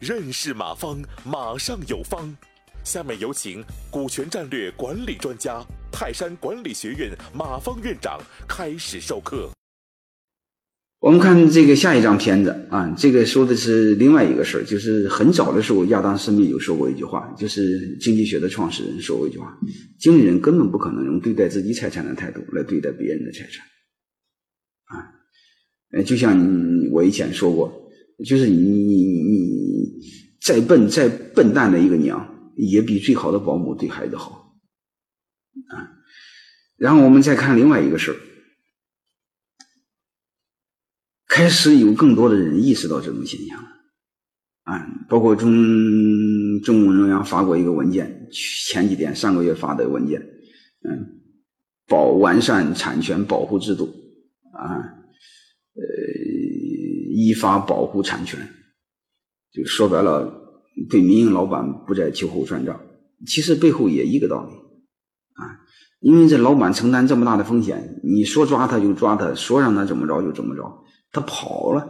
认识马方，马上有方。下面有请股权战略管理专家、泰山管理学院马方院长开始授课。我们看这个下一张片子啊，这个说的是另外一个事儿，就是很早的时候，亚当·斯密有说过一句话，就是经济学的创始人说过一句话：经理人根本不可能用对待自己财产的态度来对待别人的财产。啊，呃，就像我以前说过，就是你你你再笨再笨蛋的一个娘，也比最好的保姆对孩子好。啊，然后我们再看另外一个事儿，开始有更多的人意识到这种现象了。啊，包括中中共中央发过一个文件，前几天上个月发的文件，嗯，保完善产权保护制度。啊，呃，依法保护产权，就说白了，对民营老板不再秋后算账。其实背后也一个道理，啊，因为这老板承担这么大的风险，你说抓他就抓他，说让他怎么着就怎么着，他跑了，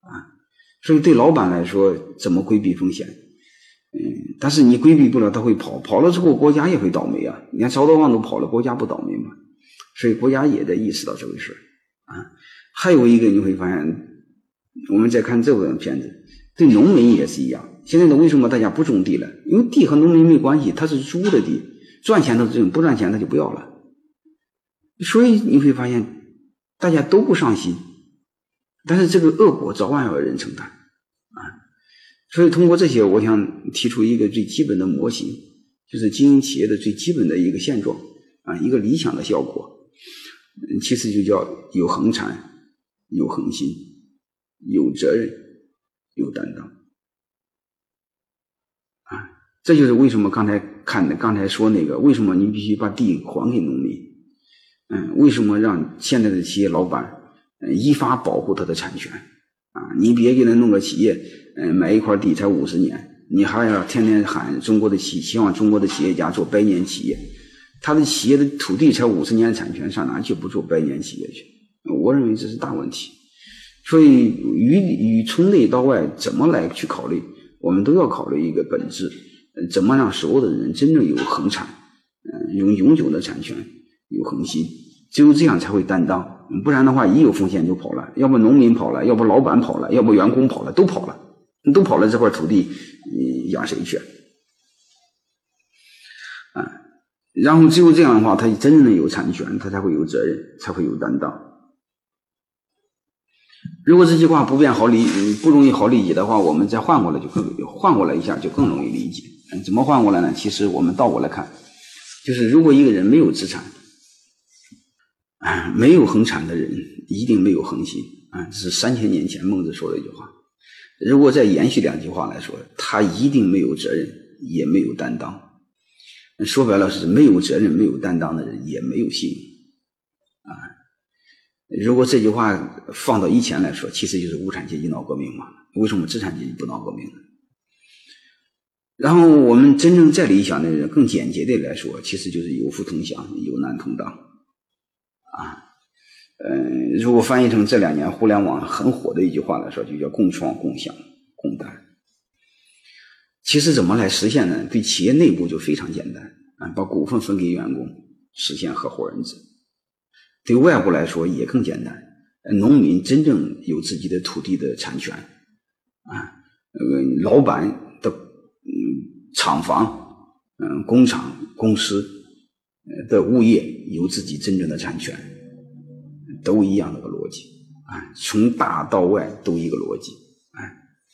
啊，所以对老板来说，怎么规避风险？嗯，但是你规避不了，他会跑，跑了之后国家也会倒霉啊。你看曹德旺都跑了，国家不倒霉吗？所以国家也在意识到这回事啊。还有一个你会发现，我们再看这部片子，对农民也是一样。现在呢，为什么大家不种地了？因为地和农民没关系，他是租的地，赚钱他种，不赚钱他就不要了。所以你会发现，大家都不上心，但是这个恶果早晚要有人承担啊。所以通过这些，我想提出一个最基本的模型，就是经营企业的最基本的一个现状啊，一个理想的效果。其实就叫有恒产、有恒心、有责任、有担当啊！这就是为什么刚才看的、刚才说那个，为什么你必须把地还给农民？嗯，为什么让现在的企业老板依法保护他的产权啊？你别给他弄个企业，嗯，买一块地才五十年，你还要天天喊中国的企，希望中国的企业家做百年企业。他的企业的土地才五十年产权，上哪去不做百年企业去？我认为这是大问题。所以，与与从内到外怎么来去考虑，我们都要考虑一个本质：怎么让所有的人真正有恒产，嗯，有永久的产权，有恒心。只有这样才会担当，不然的话，一有风险就跑了。要不农民跑了，要不老板跑了，要不员工跑了，都跑了，都跑了，这块土地，你养谁去？然后只有这样的话，他真正的有产权，他才会有责任，才会有担当。如果这句话不便好理，不容易好理解的话，我们再换过来就更换过来一下就更容易理解。怎么换过来呢？其实我们倒过来看，就是如果一个人没有资产，啊，没有恒产的人，一定没有恒心啊。这是三千年前孟子说的一句话。如果再延续两句话来说，他一定没有责任，也没有担当。说白了是没有责任、没有担当的人，也没有信用。如果这句话放到以前来说，其实就是无产阶级闹革命嘛。为什么资产阶级不闹革命呢？然后我们真正再理想的人，更简洁的来说，其实就是有福同享、有难同当啊。嗯，如果翻译成这两年互联网很火的一句话来说，就叫共创、共享、共担。其实怎么来实现呢？对企业内部就非常简单啊，把股份分给员工，实现合伙人制。对外部来说也更简单，农民真正有自己的土地的产权啊，呃，老板的嗯厂房、嗯工厂、公司的物业有自己真正的产权，都一样的个逻辑啊，从大到外都一个逻辑。